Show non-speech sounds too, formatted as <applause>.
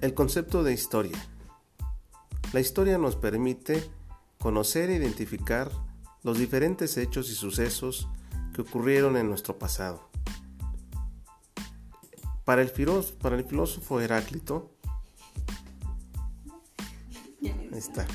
El concepto de historia. La historia nos permite conocer e identificar los diferentes hechos y sucesos que ocurrieron en nuestro pasado. Para el, filósofo, para el filósofo Heráclito, <laughs> está,